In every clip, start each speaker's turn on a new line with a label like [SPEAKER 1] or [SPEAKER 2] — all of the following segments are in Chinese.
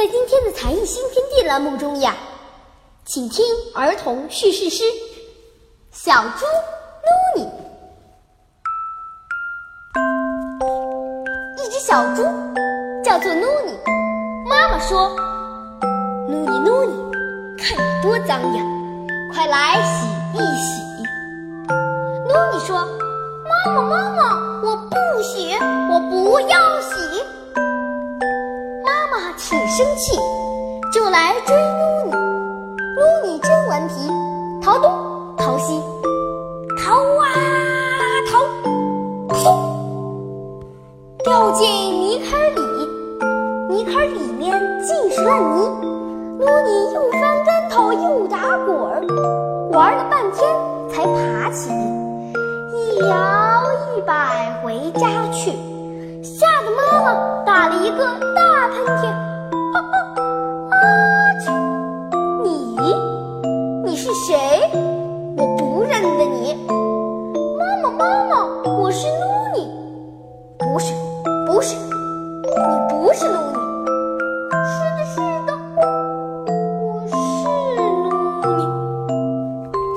[SPEAKER 1] 在今天的才艺新天地栏目中呀，请听儿童叙事诗《小猪努尼》。一只小猪叫做努尼，妈妈说：“努尼努尼，看你多脏呀，快来洗一洗。”生气，就来追撸你，撸你真顽皮，逃东逃西，逃啊逃，嗖，掉进泥坑里。泥坑里面尽是烂泥，撸你又翻跟头又打滚，玩了半天才爬起来。一摇一摆回家去，吓得妈妈打了一个大喷嚏。不是，不是，你不是努尼。是的，是的，我是努尼。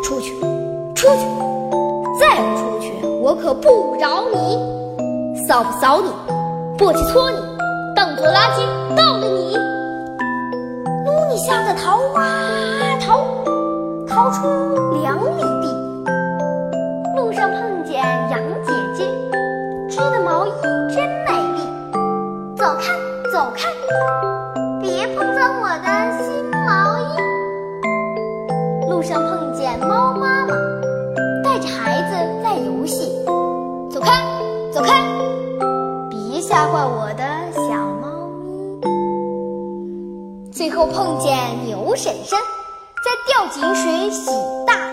[SPEAKER 1] 出去，出去！再不出去，我可不饶你！扫不扫你，簸箕搓你，当拖拉机倒了你！努尼吓得逃啊逃，逃出两里毛衣真美丽。走开，走开，别碰脏我的新毛衣。路上碰见猫妈妈。带着孩子在游戏，走开，走开，别吓坏我的小猫咪。最后碰见牛婶婶，在吊井水洗大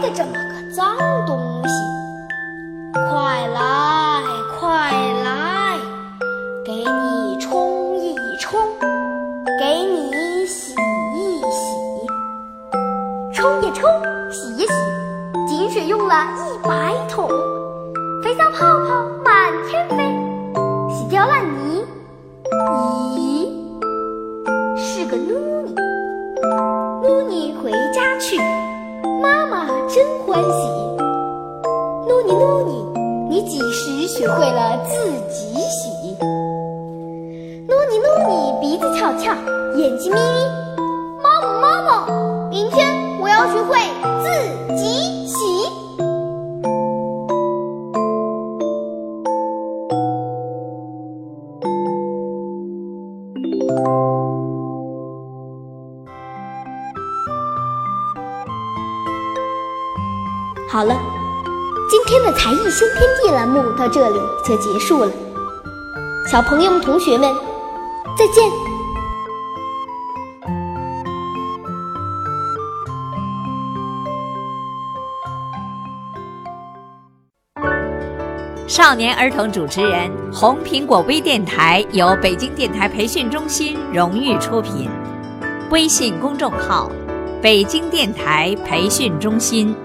[SPEAKER 1] 的这么个脏东西？快来，快来，给你冲一冲。给你洗一洗，冲一冲，洗一洗，井水用了一百桶，肥皂泡泡满天飞，洗掉烂泥。咦，是个努尼。努尼回家去，妈妈欢喜。努尼努尼，你几时学会了自己洗？努尼努尼，鼻子翘翘，眼睛眯眯。好了，今天的才艺新天地栏目到这里就结束了。小朋友们、同学们，再见。
[SPEAKER 2] 少年儿童主持人，红苹果微电台由北京电台培训中心荣誉出品，微信公众号：北京电台培训中心。